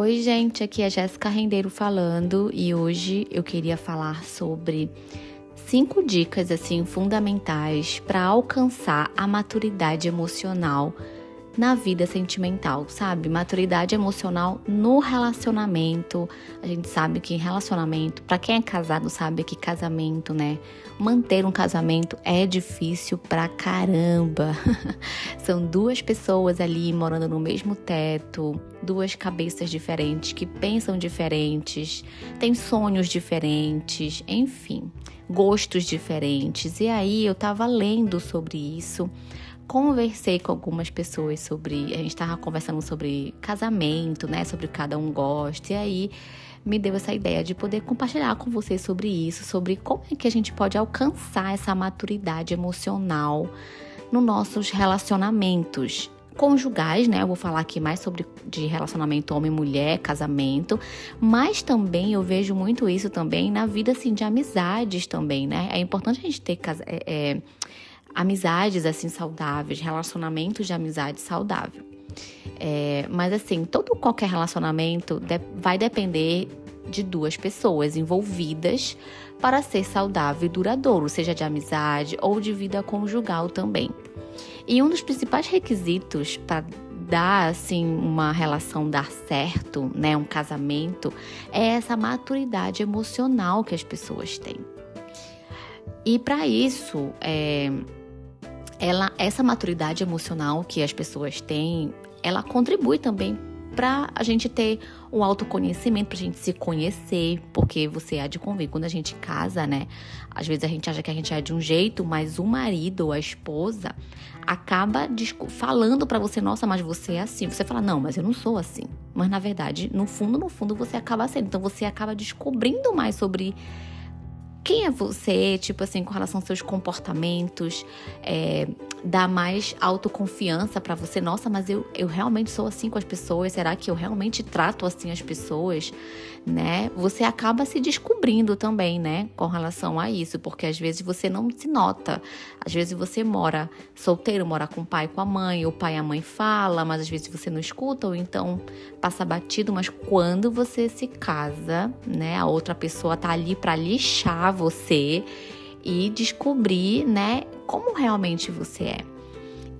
Oi, gente, aqui é Jéssica Rendeiro falando e hoje eu queria falar sobre cinco dicas assim fundamentais para alcançar a maturidade emocional na vida sentimental, sabe? Maturidade emocional no relacionamento. A gente sabe que relacionamento, para quem é casado, sabe que casamento, né? Manter um casamento é difícil pra caramba. São duas pessoas ali morando no mesmo teto, duas cabeças diferentes que pensam diferentes, têm sonhos diferentes, enfim, gostos diferentes. E aí eu tava lendo sobre isso conversei com algumas pessoas sobre. A gente estava conversando sobre casamento, né? Sobre cada um gosta. E aí me deu essa ideia de poder compartilhar com vocês sobre isso, sobre como é que a gente pode alcançar essa maturidade emocional nos nossos relacionamentos conjugais, né? Eu vou falar aqui mais sobre de relacionamento homem-mulher, casamento, mas também eu vejo muito isso também na vida assim de amizades também, né? É importante a gente ter é, é, amizades assim saudáveis, relacionamentos de amizade saudável. É, mas assim, todo qualquer relacionamento de, vai depender de duas pessoas envolvidas para ser saudável e duradouro, seja de amizade ou de vida conjugal também. E um dos principais requisitos para dar assim uma relação dar certo, né, um casamento, é essa maturidade emocional que as pessoas têm. E para isso, é, ela, essa maturidade emocional que as pessoas têm, ela contribui também para a gente ter um autoconhecimento, para a gente se conhecer, porque você há de convir, quando a gente casa, né? Às vezes a gente acha que a gente é de um jeito, mas o marido ou a esposa acaba falando para você, nossa, mas você é assim. Você fala, não, mas eu não sou assim. Mas na verdade, no fundo, no fundo, você acaba sendo. Então você acaba descobrindo mais sobre quem é você, tipo assim, com relação aos seus comportamentos, é, dá mais autoconfiança para você. Nossa, mas eu, eu realmente sou assim com as pessoas? Será que eu realmente trato assim as pessoas? Né? Você acaba se descobrindo também, né, com relação a isso, porque às vezes você não se nota. Às vezes você mora solteiro, mora com o pai, com a mãe, o pai e a mãe fala, mas às vezes você não escuta ou então passa batido, mas quando você se casa, né, a outra pessoa tá ali para lixar você e descobrir, né, como realmente você é.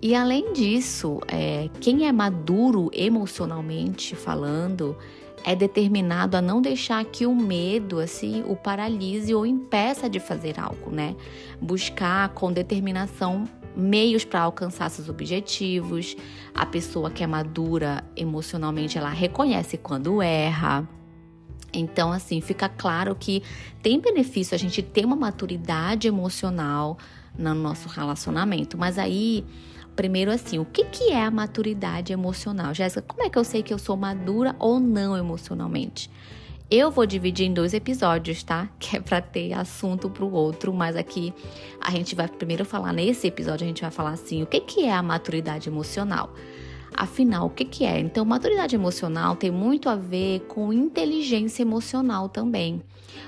E além disso, é, quem é maduro emocionalmente falando é determinado a não deixar que o medo assim o paralise ou impeça de fazer algo, né? Buscar com determinação meios para alcançar seus objetivos. A pessoa que é madura emocionalmente, ela reconhece quando erra então, assim, fica claro que tem benefício a gente ter uma maturidade emocional no nosso relacionamento. Mas aí, primeiro assim, o que, que é a maturidade emocional? Jéssica, como é que eu sei que eu sou madura ou não emocionalmente? Eu vou dividir em dois episódios, tá? Que é para ter assunto para o outro, mas aqui a gente vai primeiro falar nesse episódio, a gente vai falar assim, o que, que é a maturidade emocional? Afinal, o que, que é? Então, maturidade emocional tem muito a ver com inteligência emocional também.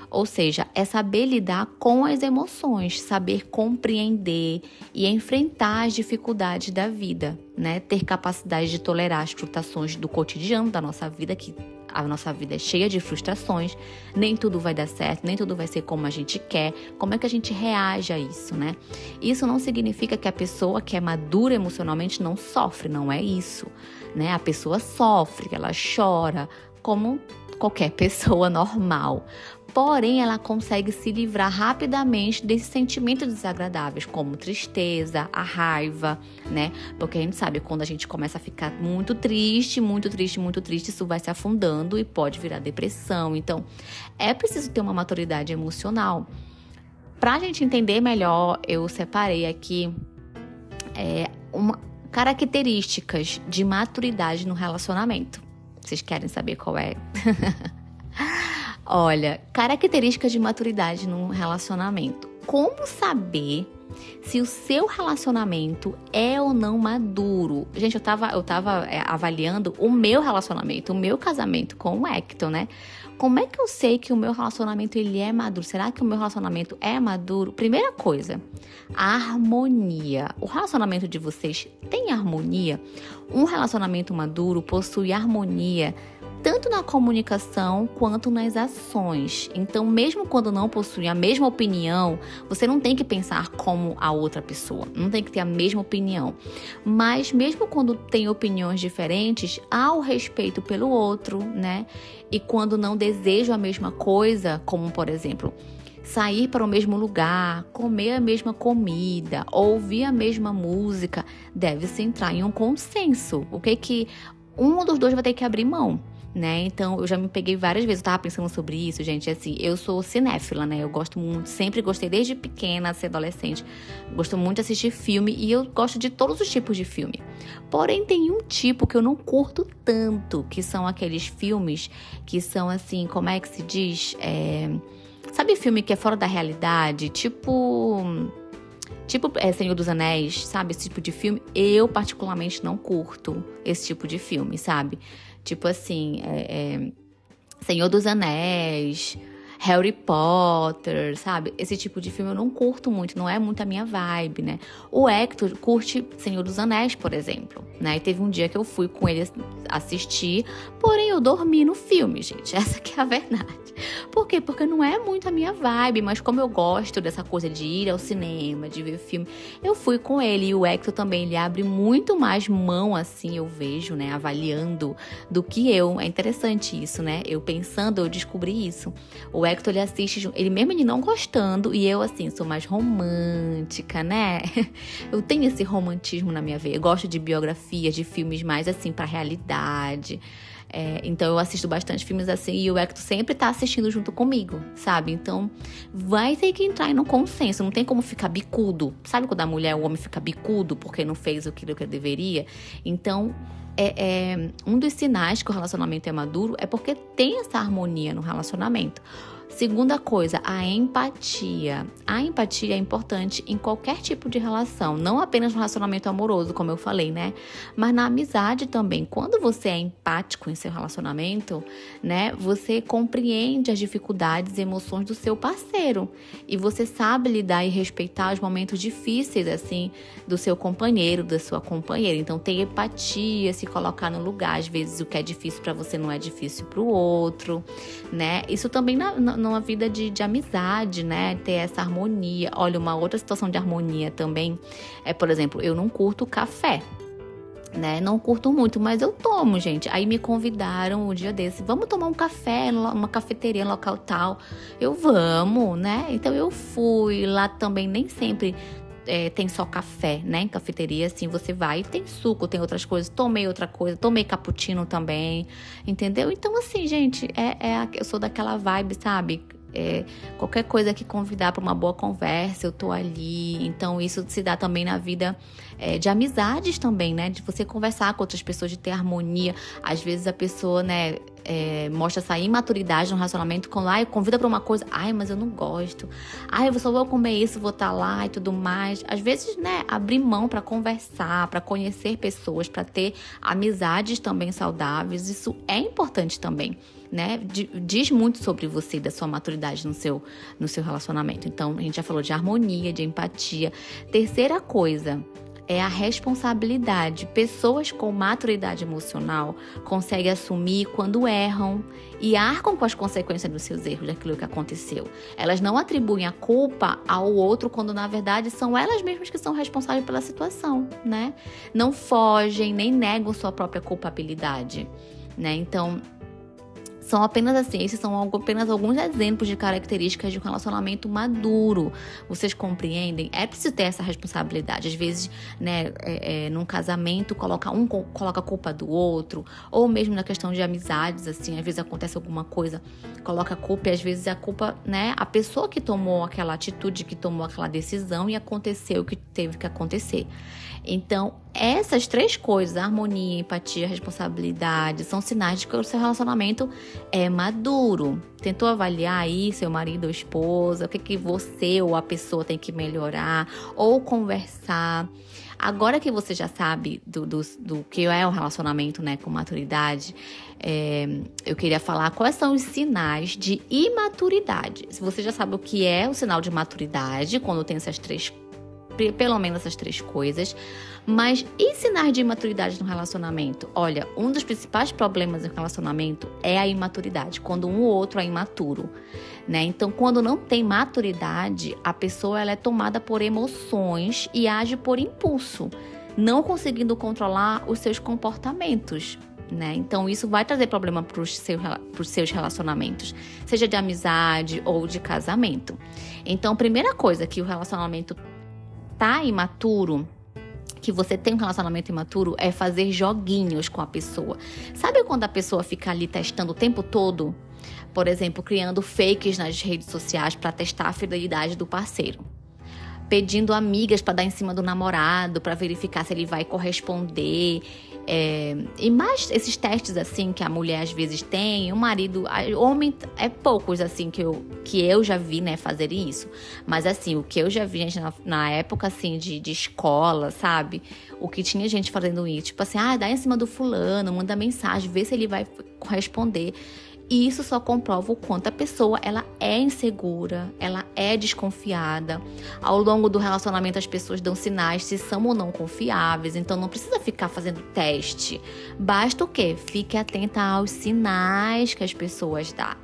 Ou seja, é saber lidar com as emoções, saber compreender e enfrentar as dificuldades da vida, né? Ter capacidade de tolerar as frustrações do cotidiano da nossa vida, que a nossa vida é cheia de frustrações, nem tudo vai dar certo, nem tudo vai ser como a gente quer. Como é que a gente reage a isso, né? Isso não significa que a pessoa que é madura emocionalmente não sofre, não é isso, né? A pessoa sofre, ela chora, como qualquer pessoa normal porém ela consegue se livrar rapidamente desses sentimentos desagradáveis, como tristeza, a raiva, né? Porque a gente sabe quando a gente começa a ficar muito triste, muito triste, muito triste, isso vai se afundando e pode virar depressão. Então, é preciso ter uma maturidade emocional. Para a gente entender melhor, eu separei aqui é, uma, características de maturidade no relacionamento. Vocês querem saber qual é? Olha, características de maturidade num relacionamento. Como saber se o seu relacionamento é ou não maduro? Gente, eu tava, eu tava é, avaliando o meu relacionamento, o meu casamento com o Hector, né? Como é que eu sei que o meu relacionamento ele é maduro? Será que o meu relacionamento é maduro? Primeira coisa, a harmonia. O relacionamento de vocês tem harmonia? Um relacionamento maduro possui harmonia tanto na comunicação quanto nas ações. Então, mesmo quando não possuem a mesma opinião, você não tem que pensar como a outra pessoa, não tem que ter a mesma opinião. Mas mesmo quando tem opiniões diferentes, há o respeito pelo outro, né? E quando não desejam a mesma coisa, como por exemplo, sair para o mesmo lugar, comer a mesma comida, ouvir a mesma música, deve-se entrar em um consenso. O que que um dos dois vai ter que abrir mão? Né? Então, eu já me peguei várias vezes, eu tava pensando sobre isso, gente. Assim, eu sou cinéfila, né? Eu gosto muito, sempre gostei desde pequena, ser adolescente. Gosto muito de assistir filme e eu gosto de todos os tipos de filme. Porém, tem um tipo que eu não curto tanto, que são aqueles filmes que são assim, como é que se diz? É Sabe filme que é fora da realidade? Tipo. Tipo é, Senhor dos Anéis, sabe? Esse tipo de filme. Eu, particularmente, não curto esse tipo de filme, sabe? Tipo assim, é, é Senhor dos Anéis. Harry Potter, sabe? Esse tipo de filme eu não curto muito, não é muito a minha vibe, né? O Hector curte Senhor dos Anéis, por exemplo, né? E teve um dia que eu fui com ele assistir, porém eu dormi no filme, gente. Essa que é a verdade. Por quê? Porque não é muito a minha vibe, mas como eu gosto dessa coisa de ir ao cinema, de ver filme, eu fui com ele. E o Hector também, ele abre muito mais mão, assim, eu vejo, né? Avaliando do que eu. É interessante isso, né? Eu pensando, eu descobri isso. O Hector, ele assiste, ele mesmo ele não gostando, e eu, assim, sou mais romântica, né? Eu tenho esse romantismo na minha veia. Eu gosto de biografias, de filmes mais, assim, pra realidade. É, então eu assisto bastante filmes assim e o Hector sempre tá assistindo junto comigo, sabe? Então vai ter que entrar no consenso, não tem como ficar bicudo. Sabe quando a mulher, o homem fica bicudo porque não fez aquilo que deveria? Então é, é, um dos sinais que o relacionamento é maduro é porque tem essa harmonia no relacionamento. Segunda coisa, a empatia. A empatia é importante em qualquer tipo de relação, não apenas no relacionamento amoroso, como eu falei, né? Mas na amizade também. Quando você é empático em seu relacionamento, né, você compreende as dificuldades e emoções do seu parceiro e você sabe lidar e respeitar os momentos difíceis assim do seu companheiro, da sua companheira. Então tem empatia, se colocar no lugar, às vezes o que é difícil para você não é difícil para o outro, né? Isso também na, na numa vida de, de amizade, né? Ter essa harmonia. Olha, uma outra situação de harmonia também é, por exemplo, eu não curto café né? Não curto muito, mas eu tomo, gente. Aí me convidaram um dia desse, vamos tomar um café, uma cafeteria local tal. Eu vamos, né? Então eu fui lá também, nem sempre é, tem só café, né? Em cafeteria, assim, você vai tem suco, tem outras coisas. Tomei outra coisa, tomei cappuccino também, entendeu? Então, assim, gente, é, é eu sou daquela vibe, sabe? É, qualquer coisa que convidar para uma boa conversa, eu tô ali. Então, isso se dá também na vida é, de amizades também, né? De você conversar com outras pessoas, de ter harmonia. Às vezes a pessoa, né, é, mostra essa imaturidade no relacionamento com ai, convida para uma coisa, ai, mas eu não gosto. Ai, eu só vou comer isso, vou estar tá lá e tudo mais. Às vezes, né, abrir mão para conversar, para conhecer pessoas, para ter amizades também saudáveis, isso é importante também. Né? Diz muito sobre você e da sua maturidade no seu, no seu relacionamento. Então, a gente já falou de harmonia, de empatia. Terceira coisa, é a responsabilidade. Pessoas com maturidade emocional conseguem assumir quando erram e arcam com as consequências dos seus erros, daquilo que aconteceu. Elas não atribuem a culpa ao outro quando na verdade são elas mesmas que são responsáveis pela situação, né? Não fogem nem negam sua própria culpabilidade, né? Então, são apenas assim, esses são apenas alguns exemplos de características de um relacionamento maduro. Vocês compreendem? É preciso ter essa responsabilidade. Às vezes, né, é, é, num casamento, coloca um coloca a culpa do outro, ou mesmo na questão de amizades, assim, às vezes acontece alguma coisa, coloca a culpa, e às vezes a culpa, né, a pessoa que tomou aquela atitude, que tomou aquela decisão e aconteceu o que teve que acontecer. Então, essas três coisas, harmonia, empatia, responsabilidade, são sinais de que o seu relacionamento é maduro. Tentou avaliar aí seu marido ou esposa, o que, que você ou a pessoa tem que melhorar, ou conversar. Agora que você já sabe do, do, do que é o relacionamento né, com maturidade, é, eu queria falar quais são os sinais de imaturidade. Se você já sabe o que é o sinal de maturidade, quando tem essas três pelo menos essas três coisas. Mas e sinais de imaturidade no relacionamento? Olha, um dos principais problemas no relacionamento é a imaturidade, quando um ou outro é imaturo, né? Então, quando não tem maturidade, a pessoa ela é tomada por emoções e age por impulso, não conseguindo controlar os seus comportamentos. Né? Então, isso vai trazer problema para os seu, seus relacionamentos, seja de amizade ou de casamento. Então, a primeira coisa que o relacionamento tá imaturo, que você tem um relacionamento imaturo, é fazer joguinhos com a pessoa. Sabe quando a pessoa fica ali testando o tempo todo? Por exemplo, criando fakes nas redes sociais para testar a fidelidade do parceiro pedindo amigas para dar em cima do namorado, para verificar se ele vai corresponder. É, e mais esses testes assim que a mulher às vezes tem, o marido, homem é poucos assim que eu, que eu já vi, né, fazer isso. Mas assim, o que eu já vi gente na, na época assim de, de escola, sabe? O que tinha gente fazendo isso, tipo assim, ah, dá em cima do fulano, manda mensagem, vê se ele vai corresponder. E isso só comprova o quanto a pessoa ela é insegura, ela é desconfiada. Ao longo do relacionamento as pessoas dão sinais se são ou não confiáveis, então não precisa ficar fazendo teste. Basta o quê? Fique atenta aos sinais que as pessoas dão.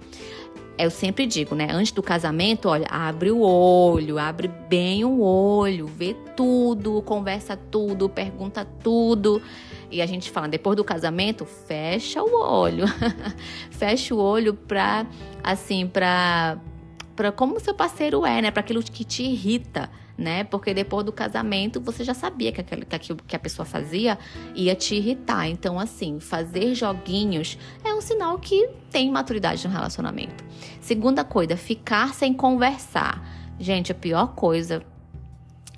Eu sempre digo, né? Antes do casamento, olha, abre o olho, abre bem o olho, vê tudo, conversa tudo, pergunta tudo. E a gente fala, depois do casamento, fecha o olho. fecha o olho pra, assim, pra, pra como seu parceiro é, né? Pra aquilo que te irrita, né? Porque depois do casamento, você já sabia que aquilo, que a pessoa fazia ia te irritar. Então, assim, fazer joguinhos é um sinal que tem maturidade no relacionamento. Segunda coisa, ficar sem conversar. Gente, a pior coisa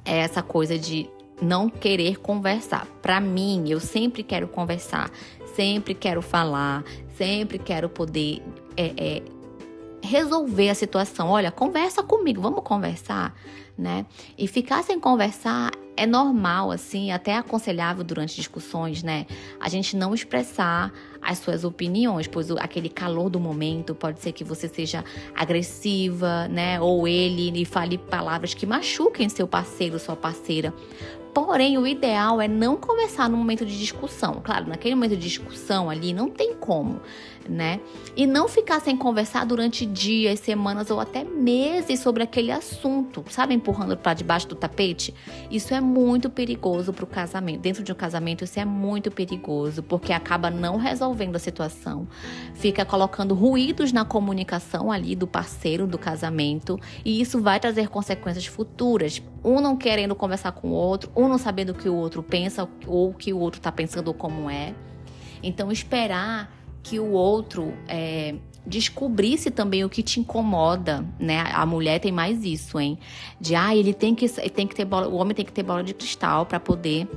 é essa coisa de não querer conversar. Para mim, eu sempre quero conversar, sempre quero falar, sempre quero poder é, é, resolver a situação. Olha, conversa comigo, vamos conversar, né? E ficar sem conversar é normal, assim, até aconselhável durante discussões, né? A gente não expressar as suas opiniões, pois aquele calor do momento pode ser que você seja agressiva, né? Ou ele lhe fale palavras que machuquem seu parceiro, sua parceira. Porém, o ideal é não conversar no momento de discussão. Claro, naquele momento de discussão ali não tem como, né? E não ficar sem conversar durante dias, semanas ou até meses sobre aquele assunto, sabe? Empurrando para debaixo do tapete. Isso é muito perigoso para o casamento. Dentro de um casamento, isso é muito perigoso, porque acaba não resolvendo a situação, fica colocando ruídos na comunicação ali do parceiro do casamento, e isso vai trazer consequências futuras. Um não querendo conversar com o outro, um não sabendo o que o outro pensa ou o que o outro está pensando ou como é. Então, esperar que o outro é, descobrisse também o que te incomoda, né? A mulher tem mais isso, hein? De ah, ele tem que, tem que ter bola, o homem tem que ter bola de cristal para poder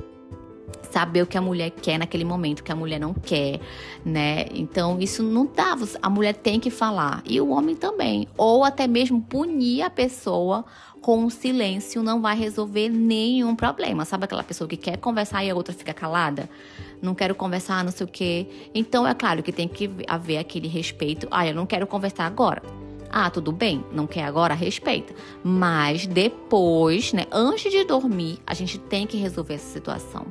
saber o que a mulher quer naquele momento, o que a mulher não quer, né? Então isso não dá, a mulher tem que falar e o homem também, ou até mesmo punir a pessoa com o silêncio não vai resolver nenhum problema. Sabe aquela pessoa que quer conversar e a outra fica calada? Não quero conversar, não sei o quê. Então é claro que tem que haver aquele respeito. Ah, eu não quero conversar agora. Ah, tudo bem, não quer agora, respeita. Mas depois, né, antes de dormir, a gente tem que resolver essa situação.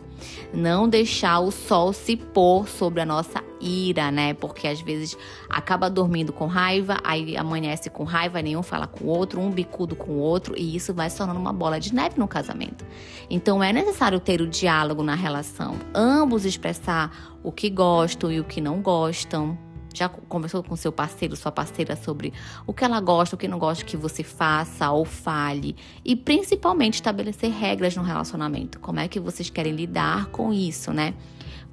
Não deixar o sol se pôr sobre a nossa ira, né? Porque às vezes acaba dormindo com raiva, aí amanhece com raiva, nenhum fala com o outro, um bicudo com o outro, e isso vai se tornando uma bola de neve no casamento. Então é necessário ter o diálogo na relação, ambos expressar o que gostam e o que não gostam já conversou com seu parceiro, sua parceira sobre o que ela gosta, o que não gosta que você faça ou fale. E principalmente estabelecer regras no relacionamento. Como é que vocês querem lidar com isso, né?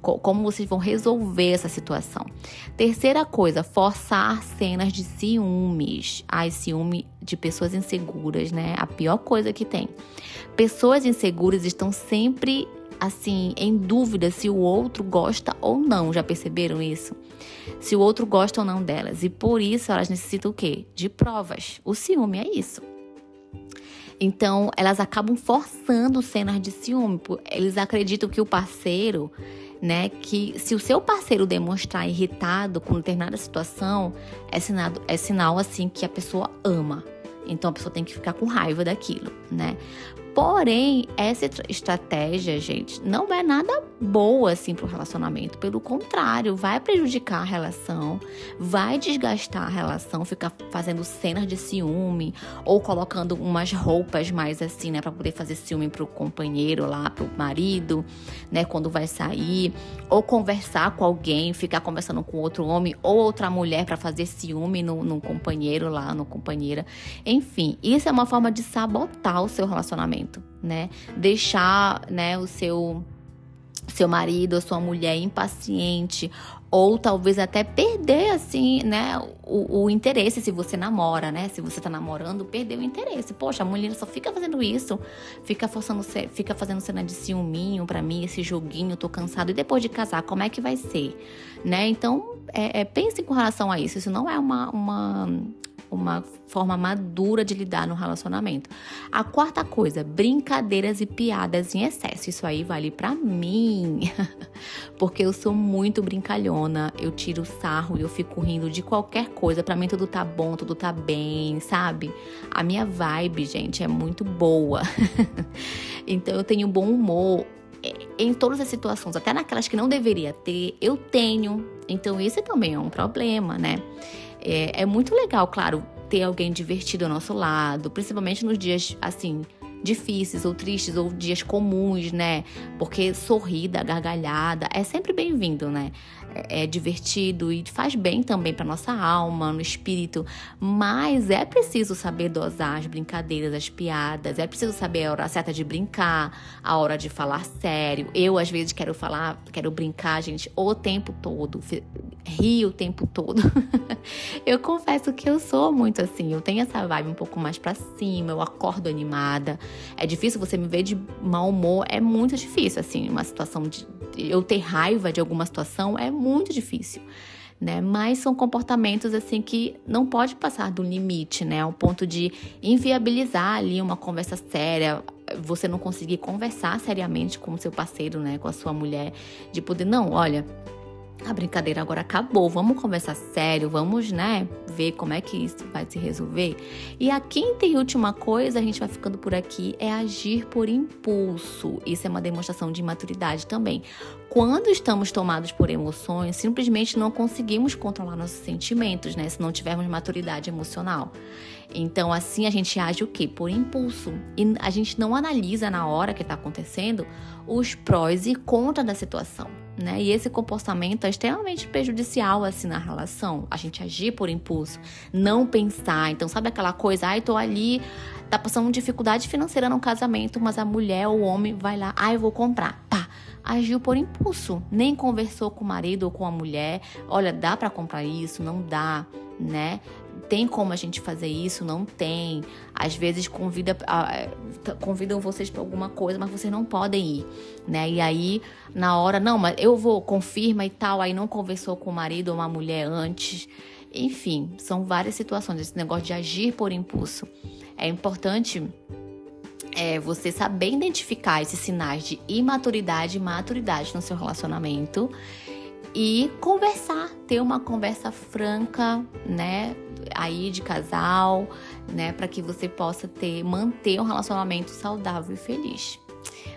Como vocês vão resolver essa situação. Terceira coisa, forçar cenas de ciúmes. Ai, ciúme de pessoas inseguras, né? A pior coisa que tem. Pessoas inseguras estão sempre assim, em dúvida se o outro gosta ou não. Já perceberam isso? Se o outro gosta ou não delas. E por isso elas necessitam o quê? De provas. O ciúme é isso. Então, elas acabam forçando cenas de ciúme. Eles acreditam que o parceiro, né, que se o seu parceiro demonstrar irritado com determinada situação, é sinal, é sinal assim que a pessoa ama. Então a pessoa tem que ficar com raiva daquilo, né? Porém, essa estratégia, gente, não é nada boa assim pro relacionamento. Pelo contrário, vai prejudicar a relação, vai desgastar a relação, ficar fazendo cenas de ciúme ou colocando umas roupas mais assim, né, para poder fazer ciúme pro companheiro lá, pro marido, né, quando vai sair, ou conversar com alguém, ficar conversando com outro homem ou outra mulher para fazer ciúme no, no companheiro lá, no companheira. Enfim, isso é uma forma de sabotar o seu relacionamento relacionamento, né? Deixar, né, o seu seu marido ou sua mulher impaciente ou talvez até perder assim, né, o, o, interesse se você namora, né? Se você tá namorando, perder o interesse. Poxa, a mulher só fica fazendo isso, fica forçando, fica fazendo cena de ciúminho para mim, esse joguinho, tô cansado. E depois de casar, como é que vai ser, né? Então, é, é, pense com relação a isso. Isso não é uma, uma uma forma madura de lidar no relacionamento. A quarta coisa, brincadeiras e piadas em excesso. Isso aí vale para mim, porque eu sou muito brincalhona. Eu tiro sarro e eu fico rindo de qualquer coisa. Para mim tudo tá bom, tudo tá bem, sabe? A minha vibe, gente, é muito boa. então eu tenho bom humor em todas as situações, até naquelas que não deveria ter, eu tenho. Então, isso também é um problema, né? É, é muito legal, claro, ter alguém divertido ao nosso lado, principalmente nos dias assim difíceis ou tristes ou dias comuns, né? Porque sorrida, gargalhada é sempre bem-vindo, né? É, é divertido e faz bem também para nossa alma, no espírito, mas é preciso saber dosar as brincadeiras, as piadas, é preciso saber a hora certa de brincar, a hora de falar sério. Eu às vezes quero falar, quero brincar, gente, o tempo todo, rio o tempo todo. eu confesso que eu sou muito assim, eu tenho essa vibe um pouco mais para cima, eu acordo animada. É difícil você me ver de mau humor, é muito difícil, assim, uma situação de eu ter raiva de alguma situação é muito difícil. Né? Mas são comportamentos assim que não pode passar do limite, né? Ao ponto de inviabilizar ali uma conversa séria, você não conseguir conversar seriamente com o seu parceiro, né? Com a sua mulher, de poder, não, olha, a brincadeira agora acabou, vamos conversar sério, vamos, né, ver como é que isso vai se resolver. E a quinta e última coisa, a gente vai ficando por aqui, é agir por impulso. Isso é uma demonstração de maturidade também. Quando estamos tomados por emoções, simplesmente não conseguimos controlar nossos sentimentos, né, se não tivermos maturidade emocional. Então, assim a gente age o quê? Por impulso. E a gente não analisa na hora que está acontecendo os prós e contras da situação né? E esse comportamento é extremamente prejudicial assim na relação. A gente agir por impulso, não pensar. Então, sabe aquela coisa, ai, tô ali, tá passando dificuldade financeira no casamento, mas a mulher ou o homem vai lá, ai, vou comprar. Pá, agiu por impulso, nem conversou com o marido ou com a mulher. Olha, dá para comprar isso? Não dá, né? Tem como a gente fazer isso? Não tem. Às vezes convida, convidam vocês para alguma coisa, mas vocês não podem ir, né? E aí, na hora, não, mas eu vou, confirma e tal, aí não conversou com o marido ou uma mulher antes. Enfim, são várias situações, esse negócio de agir por impulso. É importante é você saber identificar esses sinais de imaturidade e maturidade no seu relacionamento e conversar, ter uma conversa franca, né, aí de casal, né, para que você possa ter manter um relacionamento saudável e feliz.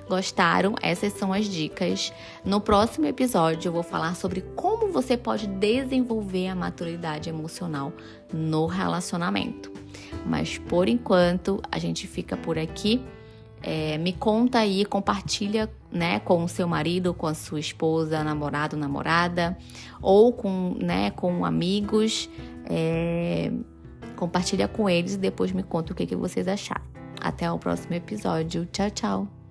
Gostaram? Essas são as dicas. No próximo episódio eu vou falar sobre como você pode desenvolver a maturidade emocional no relacionamento. Mas por enquanto a gente fica por aqui. É, me conta aí, compartilha né, com o seu marido, com a sua esposa, namorado, namorada, ou com, né, com amigos. É, compartilha com eles e depois me conta o que, que vocês acharam. Até o próximo episódio. Tchau, tchau!